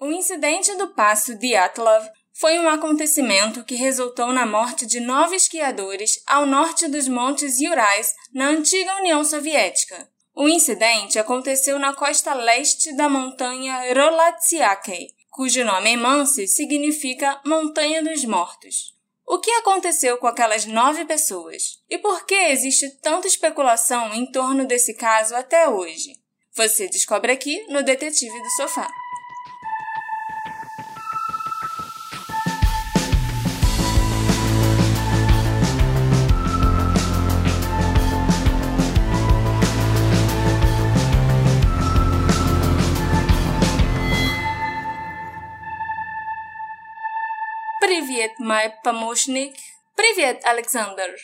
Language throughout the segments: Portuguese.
O incidente do passo Dyatlov foi um acontecimento que resultou na morte de nove esquiadores ao norte dos Montes Urais, na antiga União Soviética. O incidente aconteceu na costa leste da montanha Rolatsiakei, cujo nome em Mansi significa Montanha dos Mortos. O que aconteceu com aquelas nove pessoas? E por que existe tanta especulação em torno desse caso até hoje? Você descobre aqui no Detetive do Sofá. Привет, my помощник. Привет, Alexander.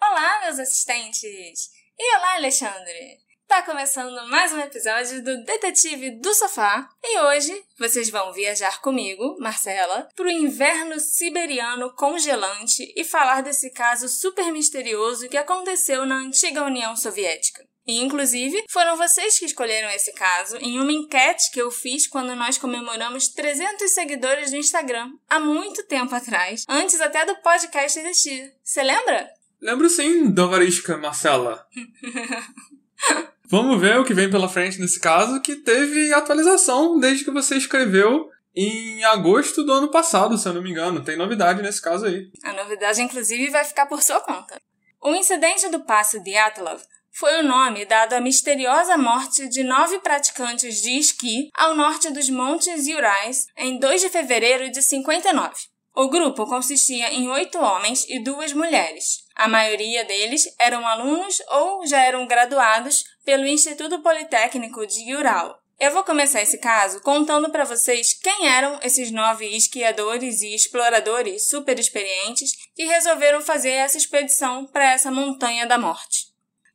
Olá, meus assistentes. E olá, Alexandre. Tá começando mais um episódio do Detetive do Sofá e hoje vocês vão viajar comigo, Marcela, pro inverno siberiano congelante e falar desse caso super misterioso que aconteceu na antiga União Soviética. E, inclusive, foram vocês que escolheram esse caso em uma enquete que eu fiz quando nós comemoramos 300 seguidores no Instagram, há muito tempo atrás, antes até do podcast existir. Você lembra? Lembro sim, Dovariska Marcela. Vamos ver o que vem pela frente nesse caso, que teve atualização desde que você escreveu em agosto do ano passado, se eu não me engano. Tem novidade nesse caso aí. A novidade, inclusive, vai ficar por sua conta. O incidente do passo de Atlov foi o nome dado à misteriosa morte de nove praticantes de esqui ao norte dos Montes Urais em 2 de fevereiro de 59. O grupo consistia em oito homens e duas mulheres. A maioria deles eram alunos ou já eram graduados pelo Instituto Politécnico de Ural. Eu vou começar esse caso contando para vocês quem eram esses nove esquiadores e exploradores super experientes que resolveram fazer essa expedição para essa montanha da morte.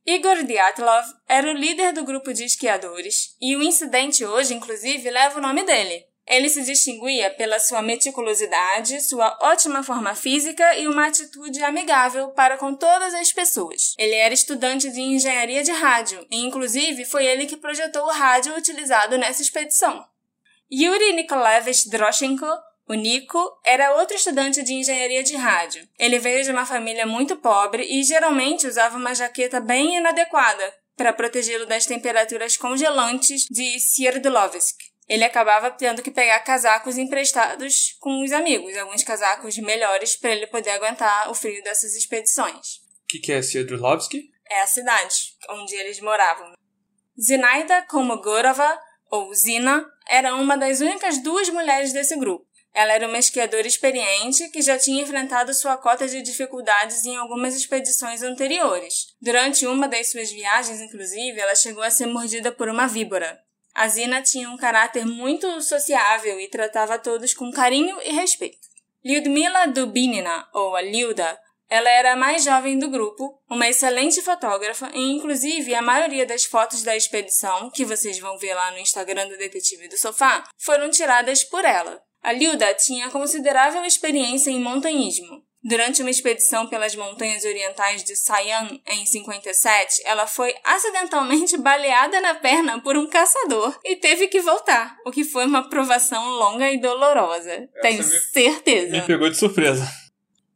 Igor Dyatlov era o líder do grupo de esquiadores e o incidente hoje, inclusive, leva o nome dele. Ele se distinguia pela sua meticulosidade, sua ótima forma física e uma atitude amigável para com todas as pessoas. Ele era estudante de engenharia de rádio e, inclusive, foi ele que projetou o rádio utilizado nessa expedição. Yuri Nikolaevich Droshenko o Nico era outro estudante de engenharia de rádio. Ele veio de uma família muito pobre e geralmente usava uma jaqueta bem inadequada para protegê-lo das temperaturas congelantes de Sverdlovsk. Ele acabava tendo que pegar casacos emprestados com os amigos, alguns casacos melhores para ele poder aguentar o frio dessas expedições. O que, que é Sverdlovsk? É a cidade onde eles moravam. Zinaida Komogorova, ou Zina, era uma das únicas duas mulheres desse grupo. Ela era uma esquiadora experiente que já tinha enfrentado sua cota de dificuldades em algumas expedições anteriores. Durante uma das suas viagens, inclusive, ela chegou a ser mordida por uma víbora. A Zina tinha um caráter muito sociável e tratava todos com carinho e respeito. Lyudmila Dubinina, ou a Liuda, ela era a mais jovem do grupo, uma excelente fotógrafa e, inclusive, a maioria das fotos da expedição, que vocês vão ver lá no Instagram do Detetive do Sofá, foram tiradas por ela. A Liuda tinha considerável experiência em montanhismo. Durante uma expedição pelas montanhas orientais de Sayan em 57, ela foi acidentalmente baleada na perna por um caçador e teve que voltar, o que foi uma provação longa e dolorosa. Essa Tenho me, certeza. Me pegou de surpresa.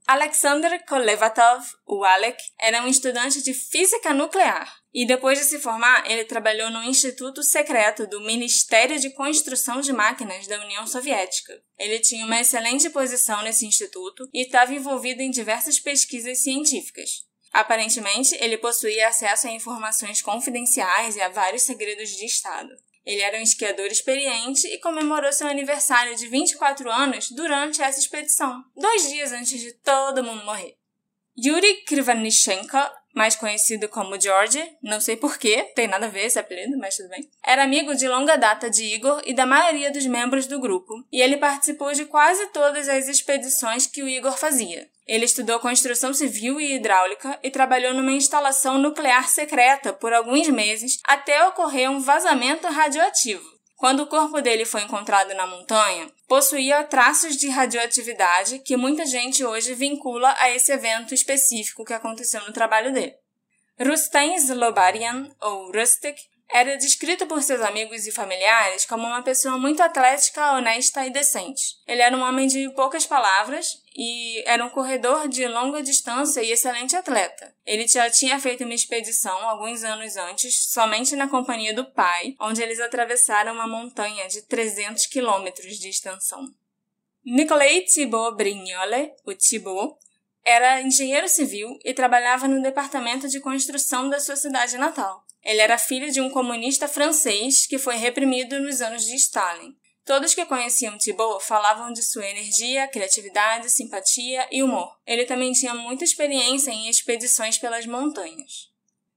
Alexander Kolevatov, o Alec, era um estudante de física nuclear. E depois de se formar, ele trabalhou no Instituto Secreto do Ministério de Construção de Máquinas da União Soviética. Ele tinha uma excelente posição nesse instituto e estava envolvido em diversas pesquisas científicas. Aparentemente, ele possuía acesso a informações confidenciais e a vários segredos de Estado. Ele era um esquiador experiente e comemorou seu aniversário de 24 anos durante essa expedição, dois dias antes de todo mundo morrer. Yuri Krivanishenko, mais conhecido como George, não sei porquê, tem nada a ver esse apelido, mas tudo bem, era amigo de longa data de Igor e da maioria dos membros do grupo, e ele participou de quase todas as expedições que o Igor fazia. Ele estudou construção civil e hidráulica e trabalhou numa instalação nuclear secreta por alguns meses até ocorrer um vazamento radioativo. Quando o corpo dele foi encontrado na montanha, possuía traços de radioatividade que muita gente hoje vincula a esse evento específico que aconteceu no trabalho dele. Rustem Zlobarian, ou Rustic, era descrito por seus amigos e familiares como uma pessoa muito atlética, honesta e decente. Ele era um homem de poucas palavras e era um corredor de longa distância e excelente atleta. Ele já tinha feito uma expedição alguns anos antes, somente na companhia do pai, onde eles atravessaram uma montanha de 300 quilômetros de extensão. Nicolai Thibault Brignole, o Thibault, era engenheiro civil e trabalhava no departamento de construção da sua cidade natal. Ele era filho de um comunista francês que foi reprimido nos anos de Stalin. Todos que conheciam Thibault falavam de sua energia, criatividade, simpatia e humor. Ele também tinha muita experiência em expedições pelas montanhas.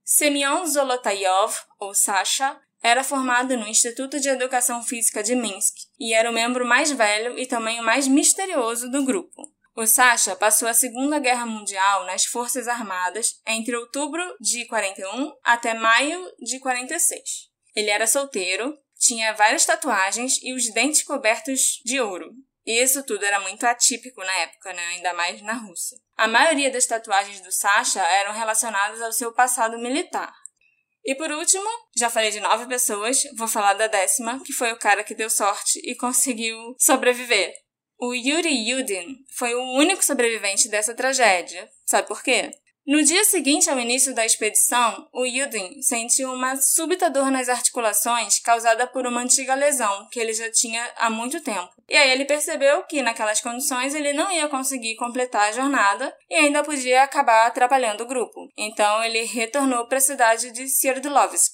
Semyon Zolotayov, ou Sasha, era formado no Instituto de Educação Física de Minsk e era o membro mais velho e também o mais misterioso do grupo. O Sasha passou a Segunda Guerra Mundial nas Forças Armadas entre outubro de 41 até maio de 46. Ele era solteiro, tinha várias tatuagens e os dentes cobertos de ouro. E isso tudo era muito atípico na época, né? ainda mais na Rússia. A maioria das tatuagens do Sasha eram relacionadas ao seu passado militar. E por último, já falei de nove pessoas, vou falar da décima, que foi o cara que deu sorte e conseguiu sobreviver. O Yuri Yudin foi o único sobrevivente dessa tragédia. Sabe por quê? No dia seguinte ao início da expedição, o Yudin sentiu uma súbita dor nas articulações causada por uma antiga lesão que ele já tinha há muito tempo. E aí ele percebeu que naquelas condições ele não ia conseguir completar a jornada e ainda podia acabar atrapalhando o grupo. Então ele retornou para a cidade de Sverdlovsk,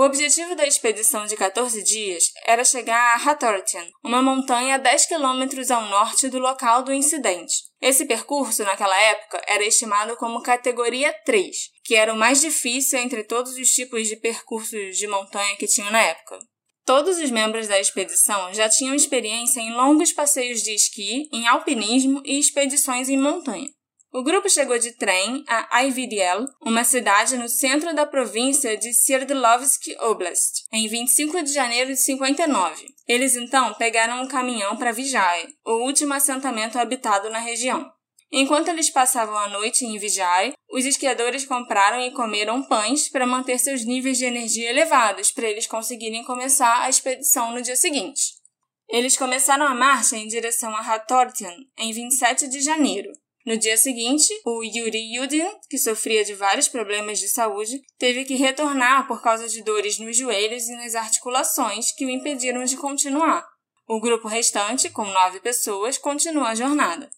O objetivo da expedição de 14 dias era chegar a Hatortian, uma montanha a 10 quilômetros ao norte do local do incidente. Esse percurso, naquela época, era estimado como categoria 3, que era o mais difícil entre todos os tipos de percursos de montanha que tinham na época. Todos os membros da expedição já tinham experiência em longos passeios de esqui, em alpinismo e expedições em montanha. O grupo chegou de trem a Ivdel, uma cidade no centro da província de Sverdlovsk Oblast, em 25 de janeiro de 59. Eles então pegaram um caminhão para Vijay, o último assentamento habitado na região. Enquanto eles passavam a noite em Vijay, os esquiadores compraram e comeram pães para manter seus níveis de energia elevados para eles conseguirem começar a expedição no dia seguinte. Eles começaram a marcha em direção a Hatortian em 27 de janeiro. No dia seguinte, o Yuri Yudin, que sofria de vários problemas de saúde, teve que retornar por causa de dores nos joelhos e nas articulações que o impediram de continuar. O grupo restante, com nove pessoas, continuou a jornada.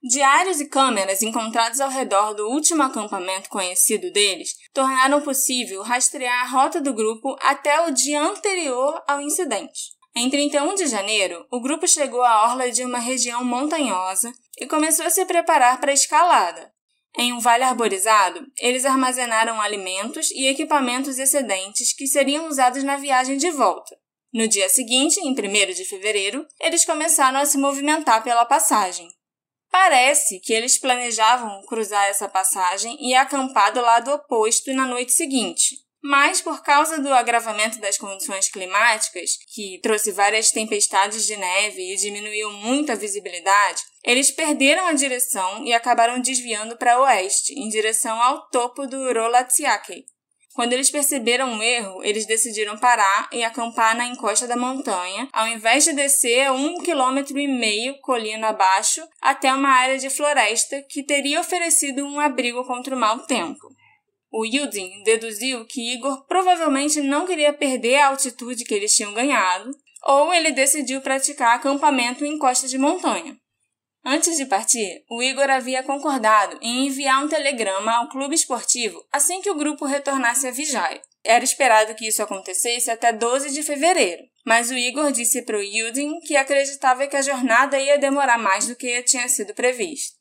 Diários e câmeras encontrados ao redor do último acampamento conhecido deles tornaram possível rastrear a rota do grupo até o dia anterior ao incidente. Em 31 de janeiro, o grupo chegou à orla de uma região montanhosa e começou a se preparar para a escalada. Em um vale arborizado, eles armazenaram alimentos e equipamentos excedentes que seriam usados na viagem de volta. No dia seguinte, em 1 de fevereiro, eles começaram a se movimentar pela passagem. Parece que eles planejavam cruzar essa passagem e acampar do lado oposto na noite seguinte, mas por causa do agravamento das condições climáticas, que trouxe várias tempestades de neve e diminuiu muito a visibilidade, eles perderam a direção e acabaram desviando para oeste, em direção ao topo do Rolatsiake. Quando eles perceberam o erro, eles decidiram parar e acampar na encosta da montanha, ao invés de descer um quilômetro e meio colina abaixo até uma área de floresta que teria oferecido um abrigo contra o mau tempo. O Yudin deduziu que Igor provavelmente não queria perder a altitude que eles tinham ganhado, ou ele decidiu praticar acampamento em costa de montanha. Antes de partir, o Igor havia concordado em enviar um telegrama ao clube esportivo assim que o grupo retornasse a Vijay. Era esperado que isso acontecesse até 12 de fevereiro, mas o Igor disse para o Yudin que acreditava que a jornada ia demorar mais do que tinha sido previsto.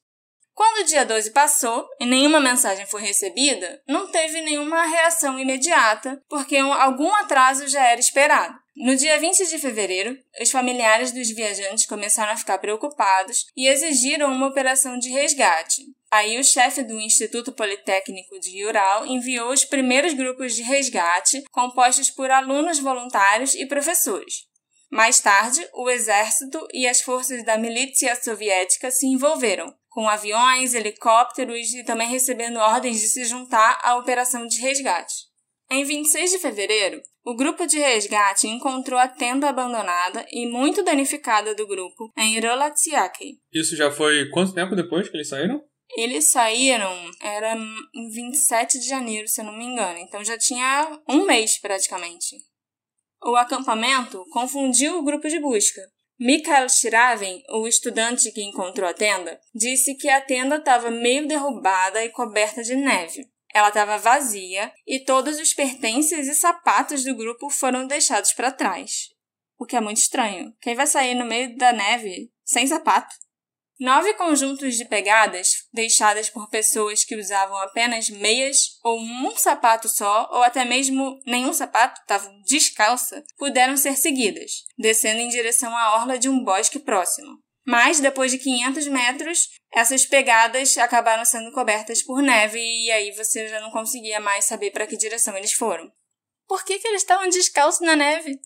Quando o dia 12 passou e nenhuma mensagem foi recebida, não teve nenhuma reação imediata, porque algum atraso já era esperado. No dia 20 de fevereiro, os familiares dos viajantes começaram a ficar preocupados e exigiram uma operação de resgate. Aí o chefe do Instituto Politécnico de Ural enviou os primeiros grupos de resgate, compostos por alunos voluntários e professores. Mais tarde, o exército e as forças da milícia soviética se envolveram, com aviões, helicópteros e também recebendo ordens de se juntar à operação de resgate. Em 26 de fevereiro, o grupo de resgate encontrou a tenda abandonada e muito danificada do grupo em Rolatsiake. Isso já foi quanto tempo depois que eles saíram? Eles saíram, era em 27 de janeiro, se eu não me engano, então já tinha um mês praticamente. O acampamento confundiu o grupo de busca. Mikhail Shiraven, o estudante que encontrou a tenda, disse que a tenda estava meio derrubada e coberta de neve. Ela estava vazia e todos os pertences e sapatos do grupo foram deixados para trás. O que é muito estranho. Quem vai sair no meio da neve sem sapato? Nove conjuntos de pegadas, deixadas por pessoas que usavam apenas meias ou um sapato só, ou até mesmo nenhum sapato, estavam descalça, puderam ser seguidas, descendo em direção à orla de um bosque próximo. Mas, depois de 500 metros, essas pegadas acabaram sendo cobertas por neve e aí você já não conseguia mais saber para que direção eles foram. Por que, que eles estavam descalços na neve?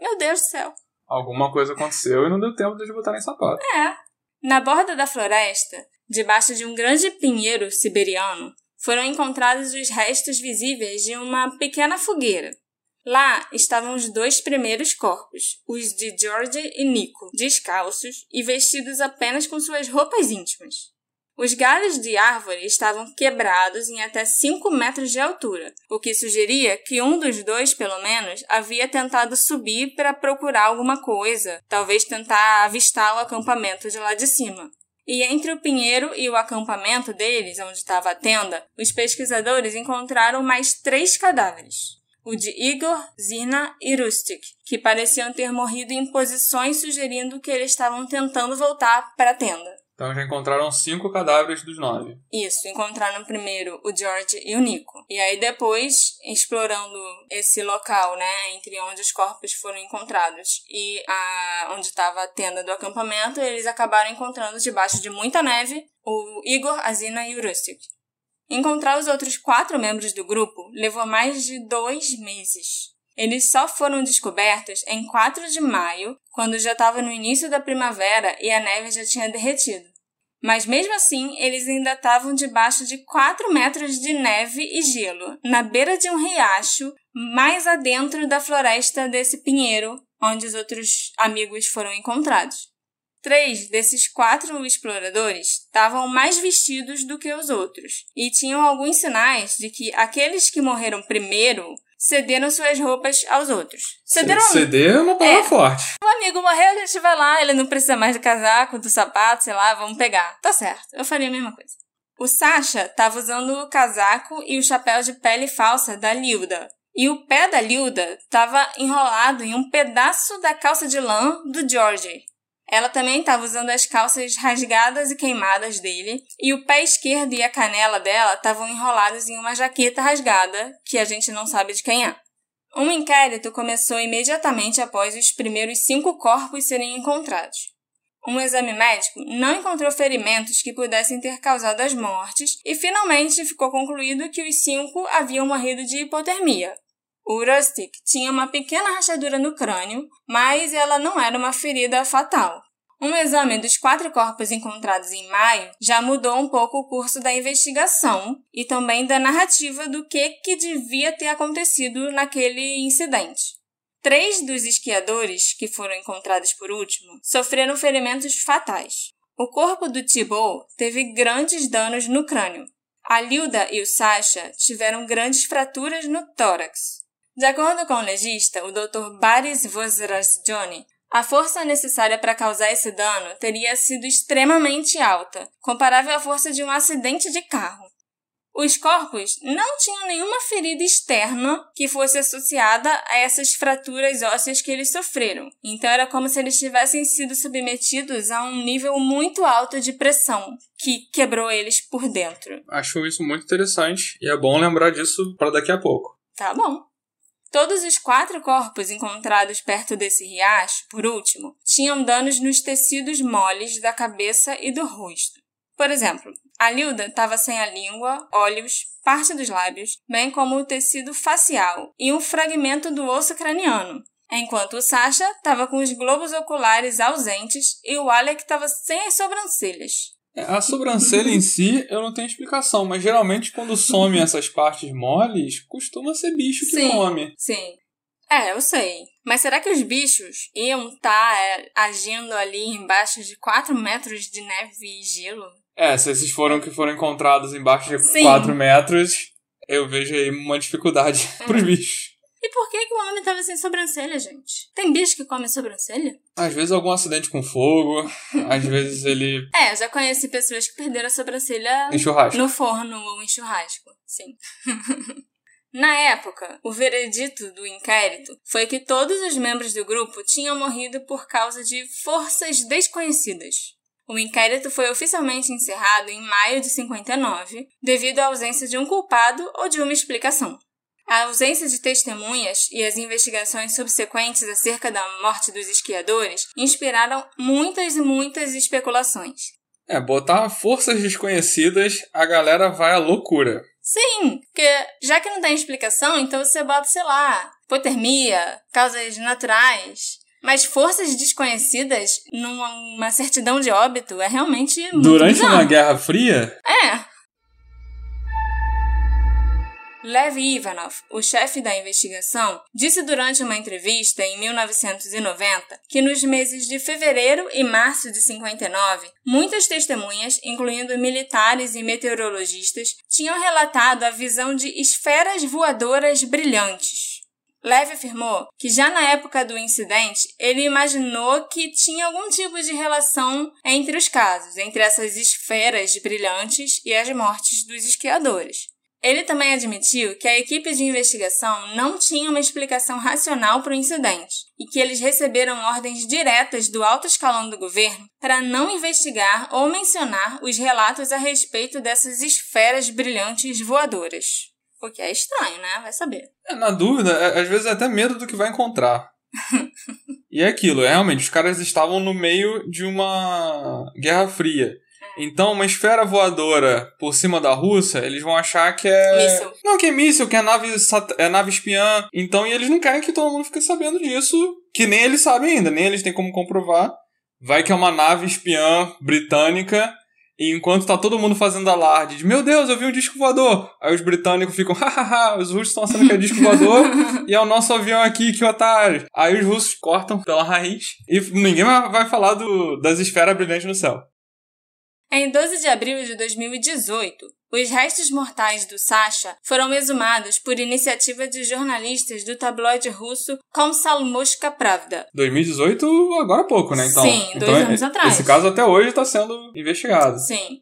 Meu Deus do céu. Alguma coisa aconteceu e não deu tempo de eles botarem sapato. É, na borda da floresta, debaixo de um grande pinheiro siberiano, foram encontrados os restos visíveis de uma pequena fogueira. Lá estavam os dois primeiros corpos, os de George e Nico, descalços e vestidos apenas com suas roupas íntimas. Os galhos de árvore estavam quebrados em até 5 metros de altura, o que sugeria que um dos dois, pelo menos, havia tentado subir para procurar alguma coisa, talvez tentar avistar o acampamento de lá de cima. E entre o pinheiro e o acampamento deles, onde estava a tenda, os pesquisadores encontraram mais três cadáveres. O de Igor, Zina e Rustic, que pareciam ter morrido em posições sugerindo que eles estavam tentando voltar para a tenda. Então já encontraram cinco cadáveres dos nove. Isso, encontraram primeiro o George e o Nico. E aí depois, explorando esse local, né, entre onde os corpos foram encontrados e a, onde estava a tenda do acampamento, eles acabaram encontrando debaixo de muita neve o Igor, a Zina e o Rustic. Encontrar os outros quatro membros do grupo levou mais de dois meses. Eles só foram descobertos em 4 de maio, quando já estava no início da primavera e a neve já tinha derretido. Mas mesmo assim, eles ainda estavam debaixo de 4 metros de neve e gelo, na beira de um riacho, mais adentro da floresta desse pinheiro, onde os outros amigos foram encontrados. Três desses quatro exploradores estavam mais vestidos do que os outros, e tinham alguns sinais de que aqueles que morreram primeiro cederam suas roupas aos outros. Cederam. Ceder é uma palavra é. forte. O amigo morreu, a gente vai lá, ele não precisa mais do casaco, do sapato, sei lá, vamos pegar. Tá certo, eu faria a mesma coisa. O Sasha estava usando o casaco e o chapéu de pele falsa da Lilda. E o pé da Lilda estava enrolado em um pedaço da calça de lã do George. Ela também estava usando as calças rasgadas e queimadas dele, e o pé esquerdo e a canela dela estavam enrolados em uma jaqueta rasgada, que a gente não sabe de quem é. Um inquérito começou imediatamente após os primeiros cinco corpos serem encontrados. Um exame médico não encontrou ferimentos que pudessem ter causado as mortes e finalmente ficou concluído que os cinco haviam morrido de hipotermia, o Rustic tinha uma pequena rachadura no crânio, mas ela não era uma ferida fatal. Um exame dos quatro corpos encontrados em maio já mudou um pouco o curso da investigação e também da narrativa do que, que devia ter acontecido naquele incidente. Três dos esquiadores, que foram encontrados por último, sofreram ferimentos fatais. O corpo do Thibault teve grandes danos no crânio. A Lilda e o Sasha tiveram grandes fraturas no tórax. De acordo com o legista, o Dr. Baris Vozrasjoni, a força necessária para causar esse dano teria sido extremamente alta, comparável à força de um acidente de carro. Os corpos não tinham nenhuma ferida externa que fosse associada a essas fraturas ósseas que eles sofreram. Então era como se eles tivessem sido submetidos a um nível muito alto de pressão que quebrou eles por dentro. Acho isso muito interessante e é bom lembrar disso para daqui a pouco. Tá bom. Todos os quatro corpos encontrados perto desse riacho, por último, tinham danos nos tecidos moles da cabeça e do rosto. Por exemplo, a Lilda estava sem a língua, olhos, parte dos lábios, bem como o tecido facial e um fragmento do osso craniano, enquanto o Sasha estava com os globos oculares ausentes e o Alec estava sem as sobrancelhas. É, a sobrancelha em si, eu não tenho explicação, mas geralmente quando some essas partes moles, costuma ser bicho que Sim. come. Sim. É, eu sei. Mas será que os bichos iam estar agindo ali embaixo de 4 metros de neve e gelo? É, se esses foram que foram encontrados embaixo de Sim. 4 metros, eu vejo aí uma dificuldade pros bichos. E por que, que o homem tava sem sobrancelha, gente? Tem bicho que come sobrancelha? Às vezes algum acidente com fogo, às vezes ele É, eu já conheci pessoas que perderam a sobrancelha em churrasco. no forno ou em churrasco. Sim. Na época, o veredito do inquérito foi que todos os membros do grupo tinham morrido por causa de forças desconhecidas. O inquérito foi oficialmente encerrado em maio de 59, devido à ausência de um culpado ou de uma explicação. A ausência de testemunhas e as investigações subsequentes acerca da morte dos esquiadores inspiraram muitas e muitas especulações. É, botar forças desconhecidas, a galera vai à loucura. Sim, porque já que não tem explicação, então você bota, sei lá, hipotermia, causas naturais. Mas forças desconhecidas numa certidão de óbito é realmente Durante bizarro. uma Guerra Fria, É. Lev Ivanov, o chefe da investigação, disse durante uma entrevista em 1990 que nos meses de fevereiro e março de 59, muitas testemunhas, incluindo militares e meteorologistas, tinham relatado a visão de esferas voadoras brilhantes. Lev afirmou que já na época do incidente ele imaginou que tinha algum tipo de relação entre os casos, entre essas esferas brilhantes e as mortes dos esquiadores. Ele também admitiu que a equipe de investigação não tinha uma explicação racional para o incidente e que eles receberam ordens diretas do alto escalão do governo para não investigar ou mencionar os relatos a respeito dessas esferas brilhantes voadoras. O que é estranho, né? Vai saber. é, na dúvida, é, às vezes é até medo do que vai encontrar. e é aquilo, é, realmente, os caras estavam no meio de uma Guerra Fria. Então, uma esfera voadora por cima da Rússia, eles vão achar que é. Míssil. Não, que é míssil, que é nave, sat- é nave espiã. Então, e eles não querem que todo mundo fique sabendo disso, que nem eles sabem ainda, nem eles têm como comprovar. Vai que é uma nave espiã britânica, e enquanto tá todo mundo fazendo alarde de meu Deus, eu vi um disco voador. Aí os britânicos ficam, hahaha, os russos estão achando que é disco voador, e é o nosso avião aqui, que otário. Aí os russos cortam pela raiz, e ninguém vai vai falar do, das esferas brilhantes no céu. Em 12 de abril de 2018, os restos mortais do Sasha foram exumados por iniciativa de jornalistas do tabloide russo Komsomolska Pravda. 2018, agora há pouco, né? Então, Sim, dois então, anos atrás. Esse caso até hoje está sendo investigado. Sim.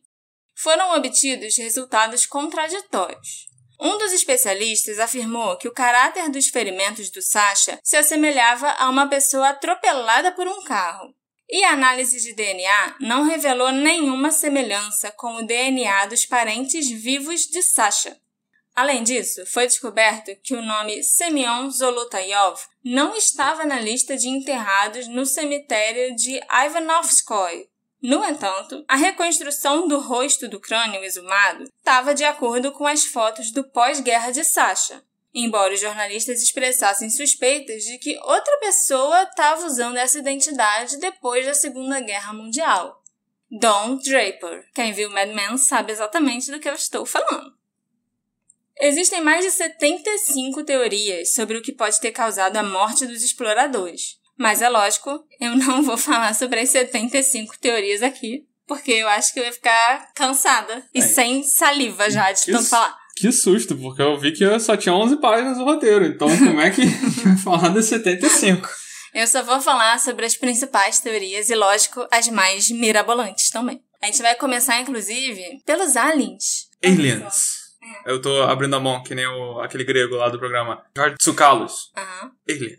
Foram obtidos resultados contraditórios. Um dos especialistas afirmou que o caráter dos ferimentos do Sasha se assemelhava a uma pessoa atropelada por um carro. E a análise de DNA não revelou nenhuma semelhança com o DNA dos parentes vivos de Sasha. Além disso, foi descoberto que o nome Semyon Zolotayov não estava na lista de enterrados no cemitério de Ivanovskoye. No entanto, a reconstrução do rosto do crânio exumado estava de acordo com as fotos do pós-guerra de Sasha, embora os jornalistas expressassem suspeitas de que outra pessoa estava usando essa identidade depois da Segunda Guerra Mundial. Don Draper. Quem viu Mad Men sabe exatamente do que eu estou falando. Existem mais de 75 teorias sobre o que pode ter causado a morte dos exploradores. Mas é lógico, eu não vou falar sobre as 75 teorias aqui, porque eu acho que eu ia ficar cansada e É. sem saliva já de tanto falar. Que susto, porque eu vi que só tinha 11 páginas no roteiro. Então, como é que falar das 75? Eu só vou falar sobre as principais teorias e, lógico, as mais mirabolantes também. A gente vai começar, inclusive, pelos aliens. Aliens. Eu tô abrindo a mão, que nem o, aquele grego lá do programa. George Tsoukalos. Aham. Alien.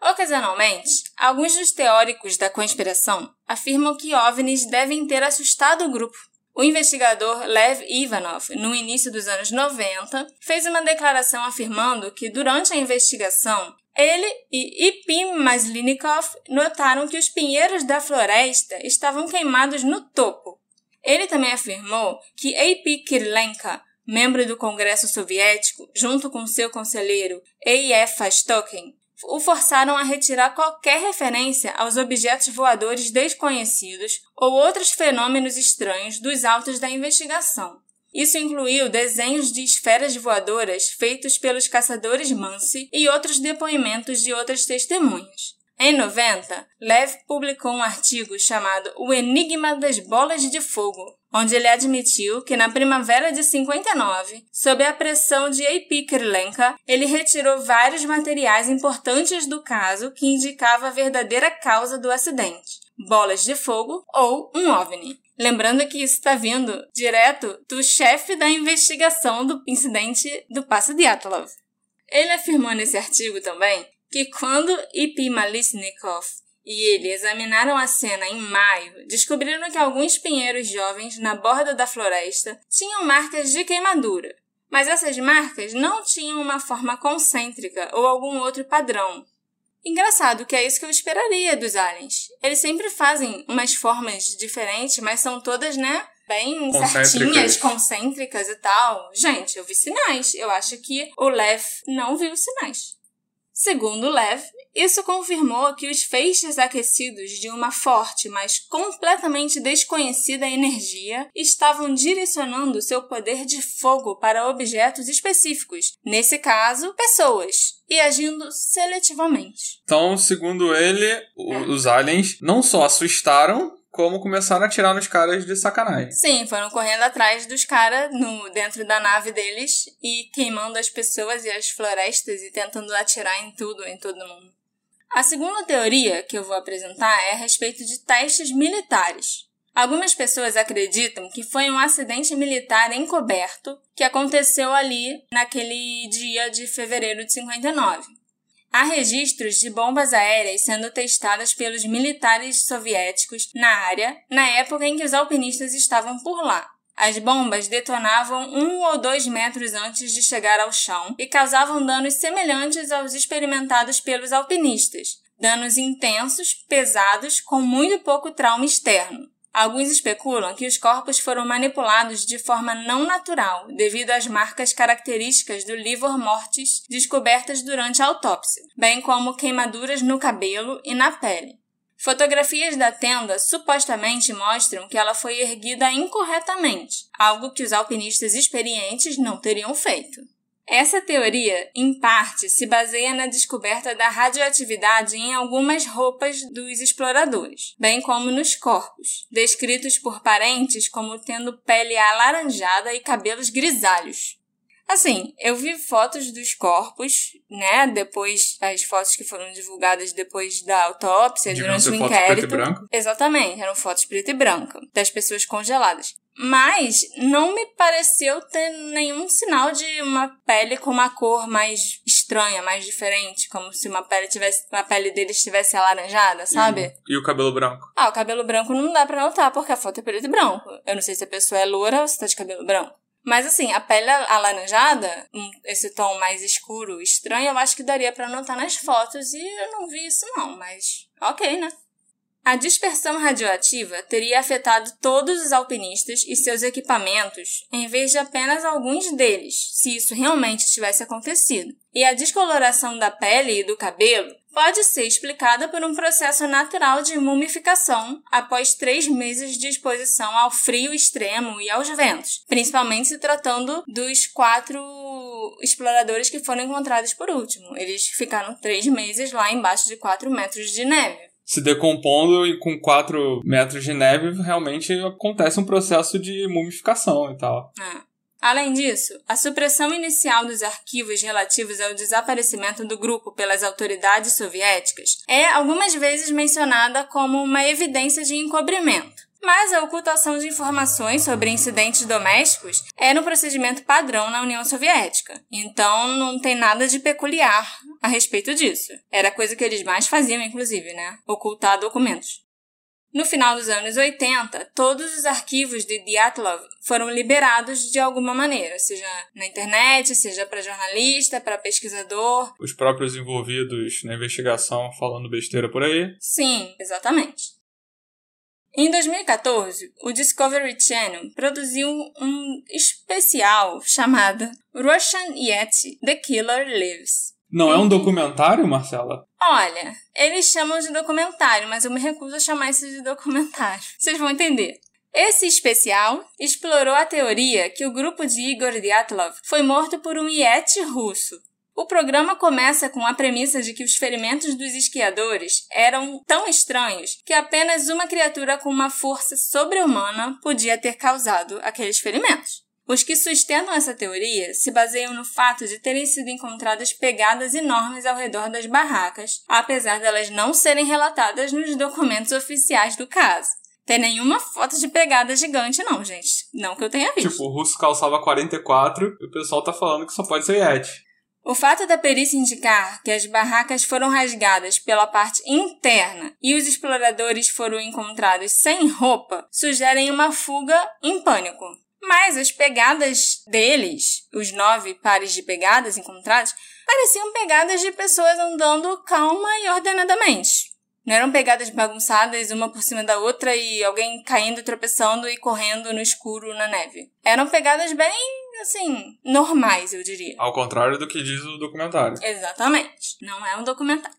Ocasionalmente, alguns dos teóricos da conspiração afirmam que OVNIs devem ter assustado o grupo. O investigador Lev Ivanov, no início dos anos 90, fez uma declaração afirmando que durante a investigação, ele e Ipim Maslinikov notaram que os pinheiros da floresta estavam queimados no topo. Ele também afirmou que A.P. Kirilenka, membro do Congresso Soviético, junto com seu conselheiro A.F. Fastokin, o forçaram a retirar qualquer referência aos objetos voadores desconhecidos ou outros fenômenos estranhos dos autos da investigação. Isso incluiu desenhos de esferas voadoras feitos pelos caçadores Mansi e outros depoimentos de outras testemunhas. Em 90, Lev publicou um artigo chamado O Enigma das Bolas de Fogo, onde ele admitiu que na primavera de 59, sob a pressão de A.P. Kirilenka, ele retirou vários materiais importantes do caso que indicava a verdadeira causa do acidente: bolas de fogo ou um OVNI. Lembrando que isso está vindo direto do chefe da investigação do incidente do Passo de Atlov. Ele afirmou nesse artigo também que quando I.P. Malisnikov e ele examinaram a cena em maio, descobriram que alguns pinheiros jovens na borda da floresta tinham marcas de queimadura, mas essas marcas não tinham uma forma concêntrica ou algum outro padrão. Engraçado que é isso que eu esperaria dos aliens. Eles sempre fazem umas formas diferentes, mas são todas, né, bem certinhas, concêntricas e tal. Gente, eu vi sinais. Eu acho que o Lev não viu sinais. Segundo Lev, isso confirmou que os feixes aquecidos de uma forte, mas completamente desconhecida energia estavam direcionando seu poder de fogo para objetos específicos, nesse caso, pessoas, e agindo seletivamente. Então, segundo ele, é. os aliens não só assustaram, como começaram a atirar nos caras de sacanagem. Sim, foram correndo atrás dos caras dentro da nave deles e queimando as pessoas e as florestas e tentando atirar em tudo, em todo mundo. A segunda teoria que eu vou apresentar é a respeito de testes militares. Algumas pessoas acreditam que foi um acidente militar encoberto que aconteceu ali naquele dia de fevereiro de 59. Há registros de bombas aéreas sendo testadas pelos militares soviéticos na área na época em que os alpinistas estavam por lá. As bombas detonavam um ou dois metros antes de chegar ao chão e causavam danos semelhantes aos experimentados pelos alpinistas, danos intensos, pesados, com muito pouco trauma externo. Alguns especulam que os corpos foram manipulados de forma não natural devido às marcas características do livor mortis descobertas durante a autópsia, bem como queimaduras no cabelo e na pele. Fotografias da tenda supostamente mostram que ela foi erguida incorretamente, algo que os alpinistas experientes não teriam feito. Essa teoria, em parte, se baseia na descoberta da radioatividade em algumas roupas dos exploradores, bem como nos corpos, descritos por parentes como tendo pele alaranjada e cabelos grisalhos. Assim, eu vi fotos dos corpos, né? Depois, as fotos que foram divulgadas depois da autópsia, Deviam durante o fotos inquérito. Preto e branco? Exatamente, eram fotos preto e branco, das pessoas congeladas. Mas não me pareceu ter nenhum sinal de uma pele com uma cor mais estranha, mais diferente, como se uma pele tivesse, a pele dele estivesse alaranjada, sabe? Uhum. E o cabelo branco? Ah, o cabelo branco não dá pra notar porque a foto é preto e branco. Eu não sei se a pessoa é loura ou se tá de cabelo branco. Mas assim, a pele alaranjada, esse tom mais escuro, estranho, eu acho que daria para notar nas fotos e eu não vi isso não, mas ok, né? A dispersão radioativa teria afetado todos os alpinistas e seus equipamentos, em vez de apenas alguns deles, se isso realmente tivesse acontecido. E a descoloração da pele e do cabelo pode ser explicada por um processo natural de mumificação após três meses de exposição ao frio extremo e aos ventos, principalmente se tratando dos quatro exploradores que foram encontrados por último. Eles ficaram três meses lá embaixo de quatro metros de neve se decompondo e com 4 metros de neve, realmente acontece um processo de mumificação e tal. É. Além disso, a supressão inicial dos arquivos relativos ao desaparecimento do grupo pelas autoridades soviéticas é algumas vezes mencionada como uma evidência de encobrimento. Mas a ocultação de informações sobre incidentes domésticos era um procedimento padrão na União Soviética, então não tem nada de peculiar a respeito disso. Era a coisa que eles mais faziam, inclusive, né? Ocultar documentos. No final dos anos 80, todos os arquivos de Dyatlov foram liberados de alguma maneira, seja na internet, seja para jornalista, para pesquisador. Os próprios envolvidos na investigação falando besteira por aí. Sim, exatamente. Em 2014, o Discovery Channel produziu um especial chamado Russian Yeti The Killer Lives. Não é um documentário, Marcela? Olha, eles chamam de documentário, mas eu me recuso a chamar isso de documentário. Vocês vão entender. Esse especial explorou a teoria que o grupo de Igor Dyatlov foi morto por um Yeti russo. O programa começa com a premissa de que os ferimentos dos esquiadores eram tão estranhos que apenas uma criatura com uma força sobre-humana podia ter causado aqueles ferimentos. Os que sustentam essa teoria se baseiam no fato de terem sido encontradas pegadas enormes ao redor das barracas, apesar delas não serem relatadas nos documentos oficiais do caso. Tem nenhuma foto de pegada gigante, não, gente. Não que eu tenha visto. Tipo, o russo calçava 44 e o pessoal tá falando que só pode ser Yeti. O fato da perícia indicar que as barracas foram rasgadas pela parte interna e os exploradores foram encontrados sem roupa sugerem uma fuga em pânico. Mas as pegadas deles, os nove pares de pegadas encontradas, pareciam pegadas de pessoas andando calma e ordenadamente. Não eram pegadas bagunçadas uma por cima da outra e alguém caindo, tropeçando e correndo no escuro na neve. Eram pegadas bem, assim, normais, eu diria. Ao contrário do que diz o documentário. Exatamente. Não é um documentário.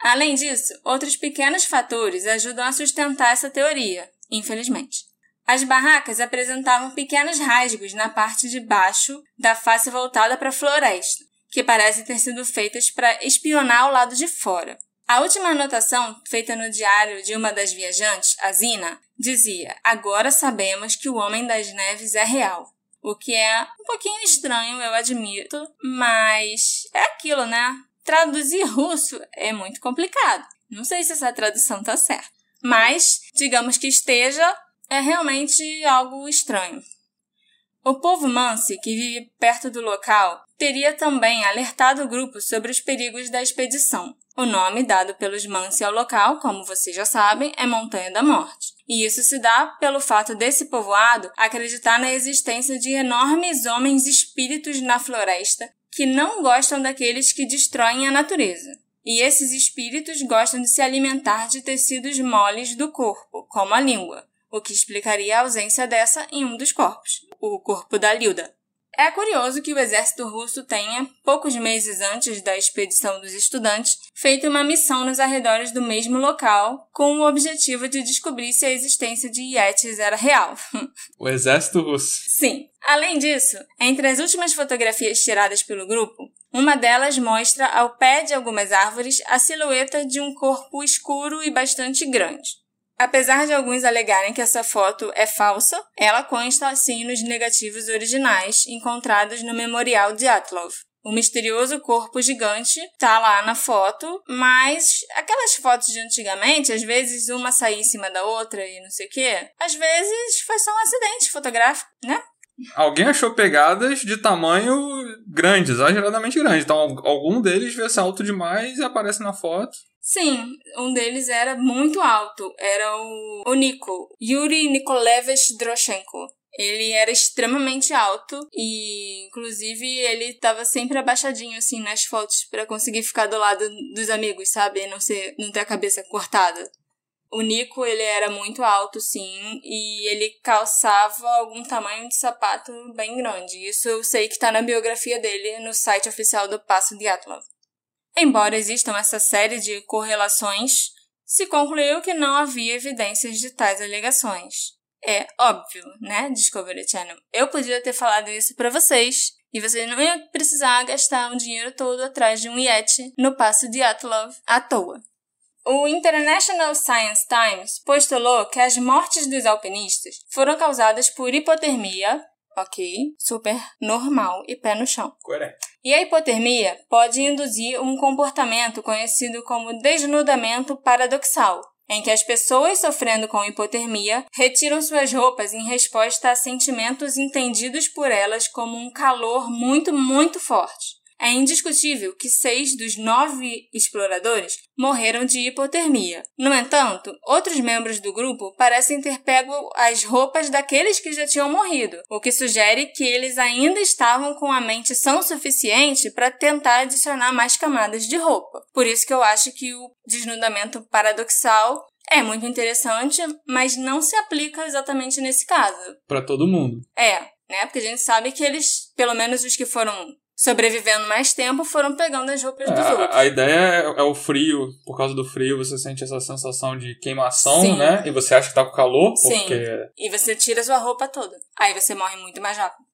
Além disso, outros pequenos fatores ajudam a sustentar essa teoria, infelizmente. As barracas apresentavam pequenos rasgos na parte de baixo da face voltada para a floresta, que parecem ter sido feitas para espionar o lado de fora. A última anotação, feita no diário de uma das viajantes, a Zina, dizia: Agora sabemos que o Homem das Neves é real. O que é um pouquinho estranho, eu admito, mas é aquilo, né? Traduzir russo é muito complicado. Não sei se essa tradução tá certa. Mas, digamos que esteja, é realmente algo estranho. O povo Mansi, que vive perto do local, teria também alertado o grupo sobre os perigos da expedição. O nome dado pelos Mansi ao local, como vocês já sabem, é Montanha da Morte. E isso se dá pelo fato desse povoado acreditar na existência de enormes homens espíritos na floresta que não gostam daqueles que destroem a natureza. E esses espíritos gostam de se alimentar de tecidos moles do corpo, como a língua o que explicaria a ausência dessa em um dos corpos, o corpo da Lilda. É curioso que o exército russo tenha, poucos meses antes da expedição dos estudantes, feito uma missão nos arredores do mesmo local, com o objetivo de descobrir se a existência de Yetis era real. O exército russo. Sim. Além disso, entre as últimas fotografias tiradas pelo grupo, uma delas mostra ao pé de algumas árvores a silhueta de um corpo escuro e bastante grande. Apesar de alguns alegarem que essa foto é falsa, ela consta assim nos negativos originais encontrados no Memorial de Atlov. O misterioso corpo gigante tá lá na foto, mas aquelas fotos de antigamente, às vezes uma saía em cima da outra e não sei o quê, às vezes foi só um acidente fotográfico, né? Alguém achou pegadas de tamanho grande, exageradamente grande. Então, algum deles vê se alto demais e aparece na foto. Sim, um deles era muito alto. Era o, o Nico, Yuri Nikolevich Droshenko. Ele era extremamente alto e, inclusive, ele estava sempre abaixadinho, assim, nas fotos para conseguir ficar do lado dos amigos, sabe? Não, ser, não ter a cabeça cortada. O Nico, ele era muito alto, sim, e ele calçava algum tamanho de sapato bem grande. Isso eu sei que tá na biografia dele no site oficial do Passo de Atlov. Embora existam essa série de correlações, se concluiu que não havia evidências de tais alegações. É óbvio, né, Discovery Channel? Eu podia ter falado isso para vocês e vocês não iam precisar gastar um dinheiro todo atrás de um Yeti no passo de Atlov à toa. O International Science Times postulou que as mortes dos alpinistas foram causadas por hipotermia, ok, super normal e pé no chão. E a hipotermia pode induzir um comportamento conhecido como desnudamento paradoxal, em que as pessoas sofrendo com hipotermia retiram suas roupas em resposta a sentimentos entendidos por elas como um calor muito, muito forte. É indiscutível que seis dos nove exploradores morreram de hipotermia. No entanto, outros membros do grupo parecem ter pego as roupas daqueles que já tinham morrido, o que sugere que eles ainda estavam com a mente sã o suficiente para tentar adicionar mais camadas de roupa. Por isso que eu acho que o desnudamento paradoxal é muito interessante, mas não se aplica exatamente nesse caso. Para todo mundo. É, né? Porque a gente sabe que eles, pelo menos os que foram sobrevivendo mais tempo, foram pegando as roupas É, dos outros. a, ideia é, é o frio, por causa do frio você sente essa sensação de queimação, Sim. né? E você acha que tá com calor, Sim. porque E você tira sua roupa toda. Aí você morre muito mais rápido.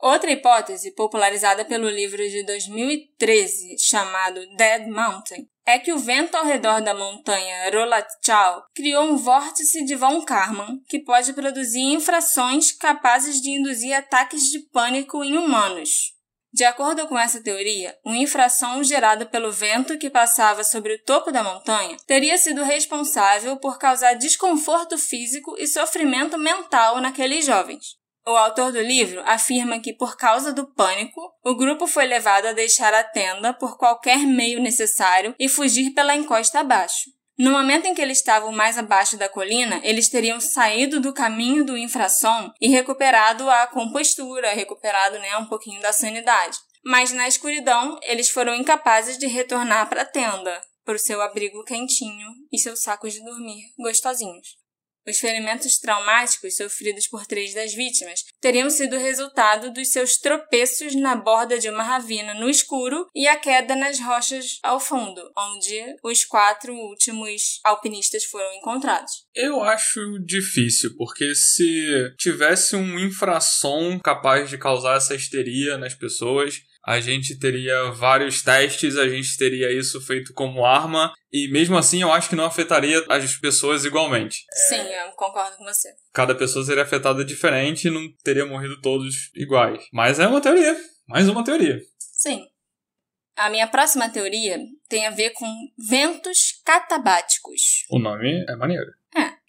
Outra hipótese, popularizada pelo livro de 2013 chamado Dead Mountain, é que o vento ao redor da montanha Rolatchal criou um vórtice de von Karman que pode produzir infrações capazes de induzir ataques de pânico em humanos. De acordo com essa teoria, um infração gerado pelo vento que passava sobre o topo da montanha teria sido responsável por causar desconforto físico e sofrimento mental naqueles jovens. O autor do livro afirma que, por causa do pânico, o grupo foi levado a deixar a tenda por qualquer meio necessário e fugir pela encosta abaixo. No momento em que eles estavam mais abaixo da colina, eles teriam saído do caminho do infrasom e recuperado a compostura, recuperado né, um pouquinho da sanidade. Mas na escuridão, eles foram incapazes de retornar para a tenda, para o seu abrigo quentinho e seus sacos de dormir gostosinhos. Os ferimentos traumáticos sofridos por três das vítimas teriam sido resultado dos seus tropeços na borda de uma ravina no escuro e a queda nas rochas ao fundo, onde os quatro últimos alpinistas foram encontrados. eu acho difícil, porque se tivesse um infrasom capaz de causar essa histeria nas pessoas, a gente teria vários testes, a gente teria isso feito como arma, e mesmo assim eu acho que não afetaria as pessoas igualmente. Sim, eu concordo com você. Cada pessoa seria afetada diferente e não teria morrido todos iguais. Mas é uma teoria. Mais uma teoria. Sim. A minha próxima teoria tem a ver com ventos catabáticos. O nome é maneiro.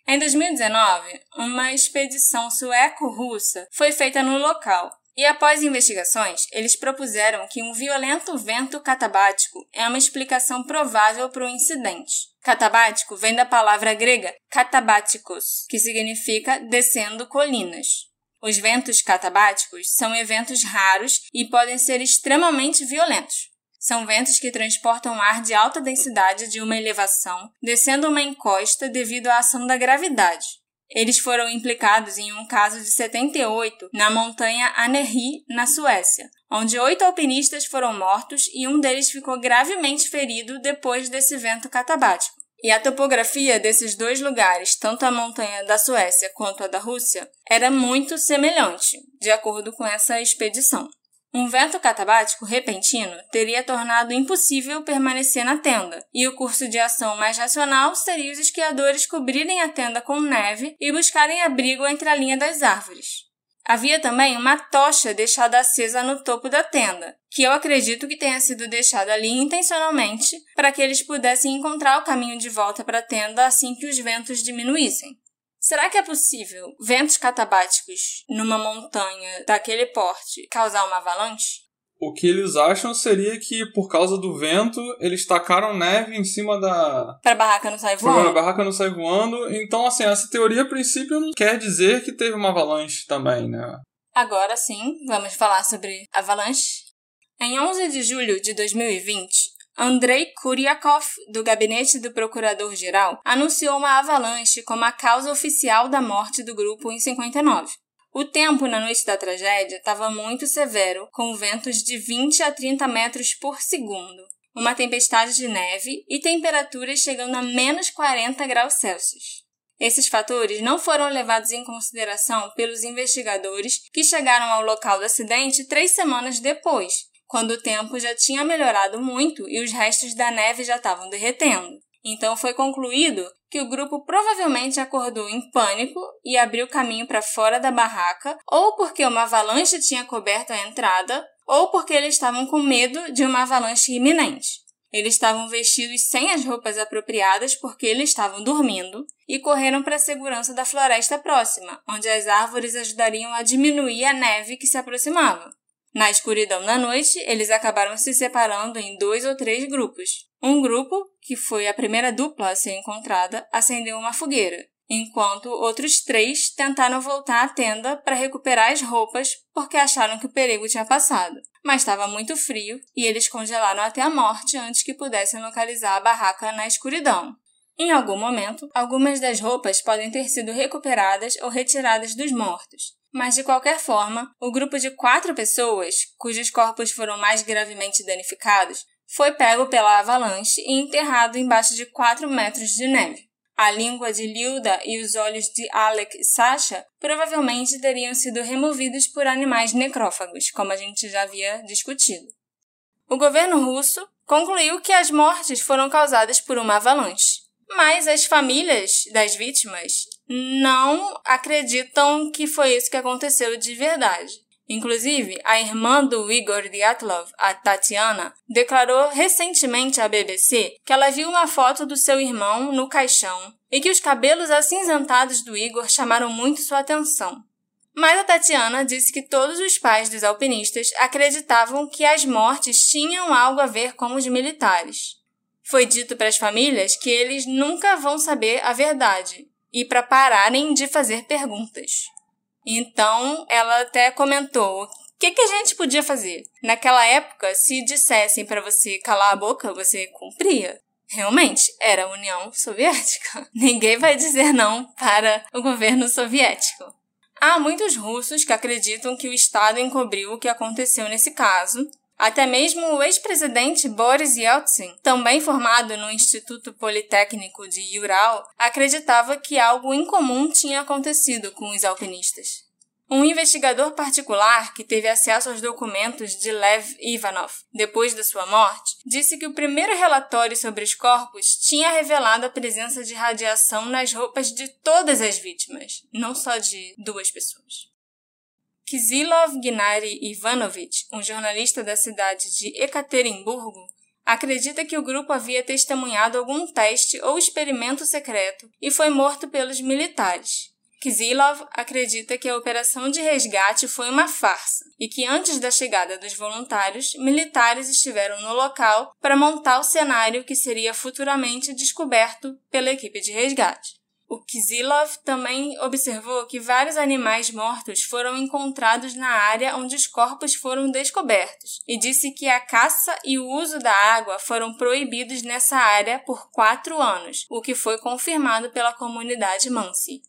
Em 2019, uma expedição sueco-russa foi feita no local. E após investigações, eles propuseram que um violento vento catabático é uma explicação provável para o incidente. Catabático vem da palavra grega catabáticos, que significa descendo colinas. Os ventos catabáticos são eventos raros e podem ser extremamente violentos. São ventos que transportam ar de alta densidade de uma elevação, descendo uma encosta devido à ação da gravidade. Eles foram implicados em um caso de 78 na montanha Anerri, na Suécia, onde oito alpinistas foram mortos e um deles ficou gravemente ferido depois desse vento catabático. E a topografia desses dois lugares, tanto a montanha da Suécia quanto a da Rússia, era muito semelhante, de acordo com essa expedição. Um vento catabático repentino teria tornado impossível permanecer na tenda, e o curso de ação mais racional seria os esquiadores cobrirem a tenda com neve e buscarem abrigo entre a linha das árvores. Havia também uma tocha deixada acesa no topo da tenda, que eu acredito que tenha sido deixada ali intencionalmente para que eles pudessem encontrar o caminho de volta para a tenda assim que os ventos diminuíssem. Será que é possível ventos catabáticos numa montanha daquele porte causar uma avalanche? O que eles acham seria que, por causa do vento, eles tacaram neve em cima da. Para a barraca não sair Pra voando? barraca não sair voando. Então, assim, essa teoria, a princípio, não quer dizer que teve uma avalanche também, né? Agora sim, vamos falar sobre avalanche. Em 11 de julho de 2020, Andrei Kuryakov, do gabinete do Procurador-Geral, anunciou uma avalanche como a causa oficial da morte do grupo em 59. O tempo na noite da tragédia estava muito severo, com ventos de 20 a 30 metros por segundo, uma tempestade de neve e temperaturas chegando a menos 40 graus Celsius. Esses fatores não foram levados em consideração pelos investigadores que chegaram ao local do acidente três semanas depois, quando o tempo já tinha melhorado muito e os restos da neve já estavam derretendo. Então foi concluído que o grupo provavelmente acordou em pânico e abriu caminho para fora da barraca, ou porque uma avalanche tinha coberto a entrada, ou porque eles estavam com medo de uma avalanche iminente. Eles estavam vestidos sem as roupas apropriadas porque eles estavam dormindo e correram para a segurança da floresta próxima, onde as árvores ajudariam a diminuir a neve que se aproximava. Na escuridão da noite, eles acabaram se separando em dois ou três grupos. Um grupo, que foi a primeira dupla a ser encontrada, acendeu uma fogueira, enquanto outros três tentaram voltar à tenda para recuperar as roupas porque acharam que o perigo tinha passado. Mas estava muito frio e eles congelaram até a morte antes que pudessem localizar a barraca na escuridão. Em algum momento, algumas das roupas podem ter sido recuperadas ou retiradas dos mortos, mas de qualquer forma, o grupo de quatro pessoas, cujos corpos foram mais gravemente danificados, foi pego pela avalanche e enterrado embaixo de 4 metros de neve. A língua de Lilda e os olhos de Alec e Sasha provavelmente teriam sido removidos por animais necrófagos, como a gente já havia discutido. O governo russo concluiu que as mortes foram causadas por uma avalanche, mas as famílias das vítimas não acreditam que foi isso que aconteceu de verdade. Inclusive, a irmã do Igor Dyatlov, a Tatiana, declarou recentemente à BBC que ela viu uma foto do seu irmão no caixão e que os cabelos acinzentados do Igor chamaram muito sua atenção. Mas a Tatiana disse que todos os pais dos alpinistas acreditavam que as mortes tinham algo a ver com os militares. Foi dito para as famílias que eles nunca vão saber a verdade e para pararem de fazer perguntas. Então, ela até comentou: o que, que a gente podia fazer? Naquela época, se dissessem para você calar a boca, você cumpria. Realmente, era a União Soviética. Ninguém vai dizer não para o governo soviético. Há muitos russos que acreditam que o Estado encobriu o que aconteceu nesse caso. Até mesmo o ex-presidente Boris Yeltsin, também formado no Instituto Politécnico de Ural, acreditava que algo incomum tinha acontecido com os alpinistas. Um investigador particular que teve acesso aos documentos de Lev Ivanov depois da sua morte disse que o primeiro relatório sobre os corpos tinha revelado a presença de radiação nas roupas de todas as vítimas, não só de duas pessoas. Kizilov Gnari Ivanovich, um jornalista da cidade de Ekaterimburgo, acredita que o grupo havia testemunhado algum teste ou experimento secreto e foi morto pelos militares. Kizilov acredita que a operação de resgate foi uma farsa e que antes da chegada dos voluntários, militares estiveram no local para montar o cenário que seria futuramente descoberto pela equipe de resgate. O Kizilov também observou que vários animais mortos foram encontrados na área onde os corpos foram descobertos e disse que a caça e o uso da água foram proibidos nessa área por quatro anos, o que foi confirmado pela comunidade Mansi.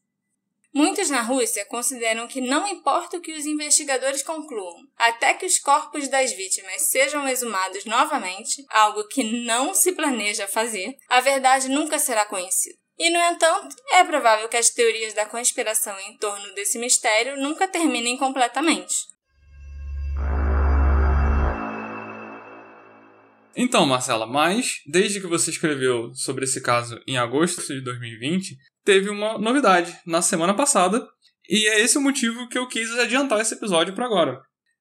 Muitos na Rússia consideram que não importa o que os investigadores concluam, até que os corpos das vítimas sejam exumados novamente, algo que não se planeja fazer, a verdade nunca será conhecida. E, no entanto, é provável que as teorias da conspiração em torno desse mistério nunca terminem completamente. Então, Marcela, mas desde que você escreveu sobre esse caso em agosto de 2020, teve uma novidade na semana passada, e é esse o motivo que eu quis adiantar esse episódio para agora.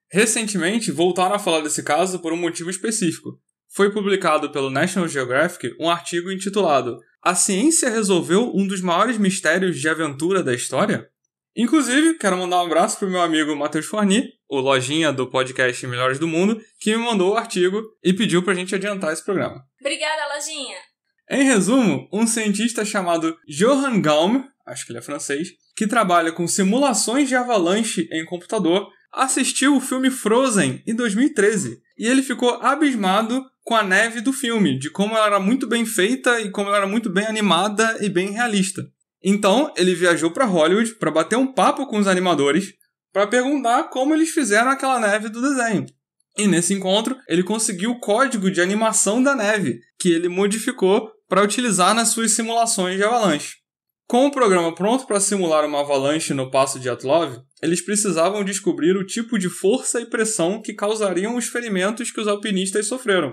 Recentemente, voltaram a falar desse caso por um motivo específico. Foi publicado pelo National Geographic um artigo intitulado A ciência resolveu um dos maiores mistérios de aventura da história? Inclusive, quero mandar um abraço pro meu amigo Matheus Forni, o lojinha do podcast Melhores do Mundo, que me mandou o artigo e pediu pra gente adiantar esse programa. Obrigada, lojinha! Em resumo, um cientista chamado Johan Gaume, acho que ele é francês, que trabalha com simulações de avalanche em computador, assistiu o filme Frozen em 2013 e ele ficou abismado com a neve do filme, de como ela era muito bem feita e como ela era muito bem animada e bem realista. Então, ele viajou para Hollywood para bater um papo com os animadores para perguntar como eles fizeram aquela neve do desenho. E nesse encontro, ele conseguiu o código de animação da neve, que ele modificou para utilizar nas suas simulações de avalanche. Com o programa pronto para simular uma avalanche no Passo de Atlov, eles precisavam descobrir o tipo de força e pressão que causariam os ferimentos que os alpinistas sofreram.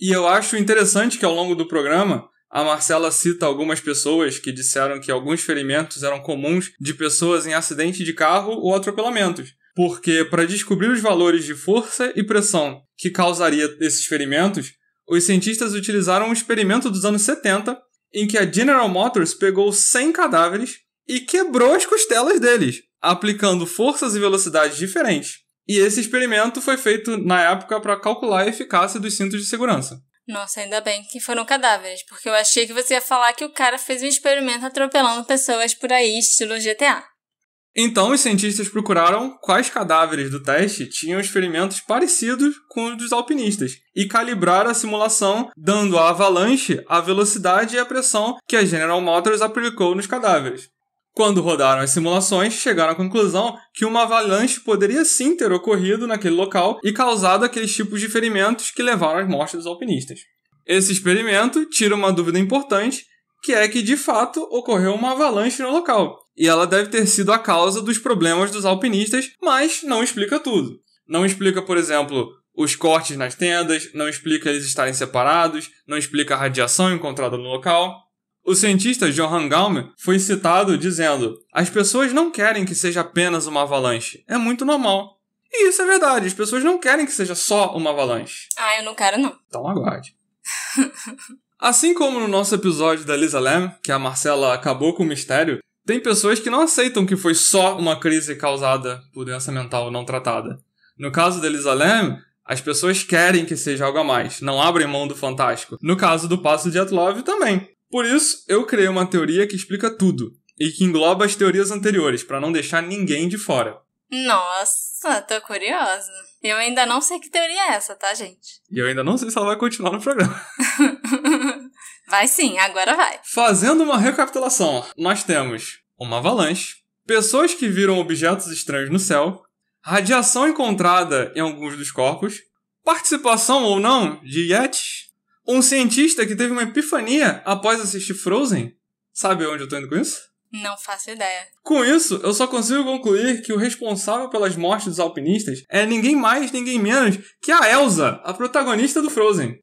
E eu acho interessante que ao longo do programa, a Marcela cita algumas pessoas que disseram que alguns ferimentos eram comuns de pessoas em acidente de carro ou atropelamentos, porque para descobrir os valores de força e pressão que causaria esses ferimentos, os cientistas utilizaram um experimento dos anos 70 em que a General Motors pegou 100 cadáveres e quebrou as costelas deles, aplicando forças e velocidades diferentes. E esse experimento foi feito na época para calcular a eficácia dos cintos de segurança. Nossa, ainda bem que foram cadáveres, porque eu achei que você ia falar que o cara fez um experimento atropelando pessoas por aí, estilo GTA. Então os cientistas procuraram quais cadáveres do teste tinham os ferimentos parecidos com os dos alpinistas e calibraram a simulação dando à avalanche a velocidade e a pressão que a General Motors aplicou nos cadáveres. Quando rodaram as simulações, chegaram à conclusão que uma avalanche poderia sim ter ocorrido naquele local e causado aqueles tipos de ferimentos que levaram às mortes dos alpinistas. Esse experimento tira uma dúvida importante, que é que de fato ocorreu uma avalanche no local, e ela deve ter sido a causa dos problemas dos alpinistas, mas não explica tudo. Não explica, por exemplo, os cortes nas tendas, não explica eles estarem separados, não explica a radiação encontrada no local. O cientista Johann Gaumer foi citado dizendo: As pessoas não querem que seja apenas uma avalanche. É muito normal. E isso é verdade, as pessoas não querem que seja só uma avalanche. Ah, eu não quero não. Então aguarde. assim como no nosso episódio da Lisa Lam, que a Marcela acabou com o mistério, tem pessoas que não aceitam que foi só uma crise causada por doença mental não tratada. No caso da Lisa Lam, as pessoas querem que seja algo a mais, não abrem mão do fantástico. No caso do passo de Atlov também. Por isso, eu criei uma teoria que explica tudo e que engloba as teorias anteriores, para não deixar ninguém de fora. Nossa, tô curiosa. Eu ainda não sei que teoria é essa, tá, gente? E eu ainda não sei se ela vai continuar no programa. vai sim, agora vai. Fazendo uma recapitulação, nós temos uma avalanche, pessoas que viram objetos estranhos no céu, radiação encontrada em alguns dos corpos, participação ou não de Yetis, um cientista que teve uma epifania após assistir Frozen. Sabe onde eu tô indo com isso? Não faço ideia. Com isso, eu só consigo concluir que o responsável pelas mortes dos alpinistas é ninguém mais, ninguém menos que a Elsa, a protagonista do Frozen.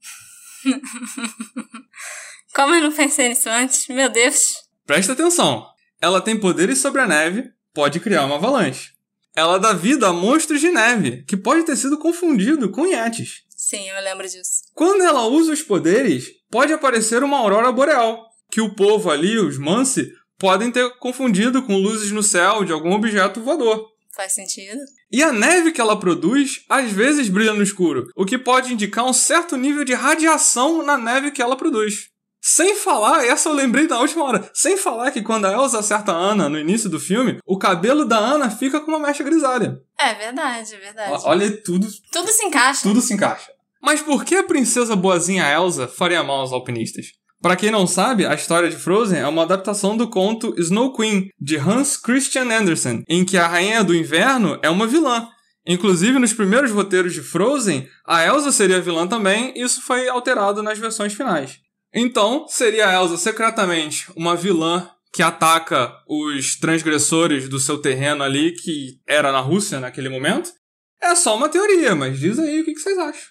Como eu não pensei nisso antes? Meu Deus. Presta atenção. Ela tem poderes sobre a neve, pode criar uma avalanche. Ela dá vida a monstros de neve, que pode ter sido confundido com Yetis. Sim, eu lembro disso. Quando ela usa os poderes, pode aparecer uma aurora boreal, que o povo ali, os Mansi, podem ter confundido com luzes no céu de algum objeto voador. Faz sentido. E a neve que ela produz às vezes brilha no escuro, o que pode indicar um certo nível de radiação na neve que ela produz. Sem falar, essa eu lembrei da última hora, sem falar que quando a Elsa acerta a Ana no início do filme, o cabelo da Ana fica com uma mecha grisalha. É verdade, é verdade. Olha tudo. Tudo se encaixa. Tudo se encaixa. Mas por que a princesa boazinha Elsa faria mal aos alpinistas? Para quem não sabe, a história de Frozen é uma adaptação do conto Snow Queen, de Hans Christian Andersen, em que a Rainha do Inverno é uma vilã. Inclusive, nos primeiros roteiros de Frozen, a Elsa seria vilã também, e isso foi alterado nas versões finais. Então, seria a Elsa secretamente uma vilã que ataca os transgressores do seu terreno ali, que era na Rússia naquele momento? É só uma teoria, mas diz aí o que vocês acham.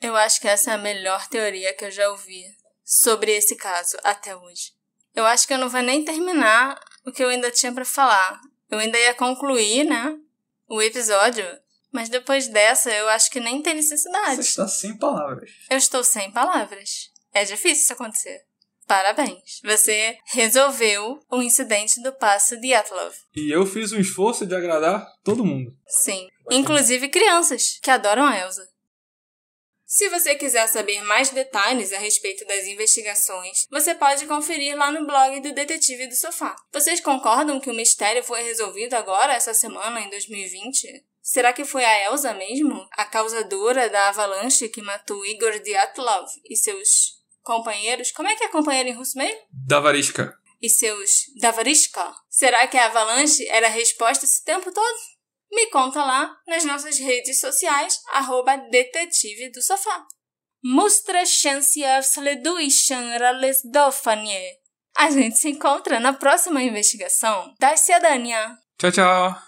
Eu acho que essa é a melhor teoria que eu já ouvi sobre esse caso até hoje. Eu acho que eu não vou nem terminar o que eu ainda tinha para falar. Eu ainda ia concluir, né, o episódio, mas depois dessa eu acho que nem tem necessidade. Você está sem palavras. Eu estou sem palavras. É difícil isso acontecer. Parabéns. Você resolveu o incidente do passo de Atlov. E eu fiz um esforço de agradar todo mundo. Sim. Inclusive crianças, que adoram a Elsa. Se você quiser saber mais detalhes a respeito das investigações, você pode conferir lá no blog do Detetive do Sofá. Vocês concordam que o mistério foi resolvido agora, essa semana, em 2020? Será que foi a Elsa mesmo, a causadora da avalanche que matou Igor Dyatlov e seus companheiros. Como é que é companheiro em russo mesmo? Davarishka. E seus Davarishka? Será que a avalanche era a resposta esse tempo todo? Me conta lá nas nossas redes sociais, arroba detetive do sofá. A gente se encontra na próxima investigação da Cidadania. Tchau, tchau!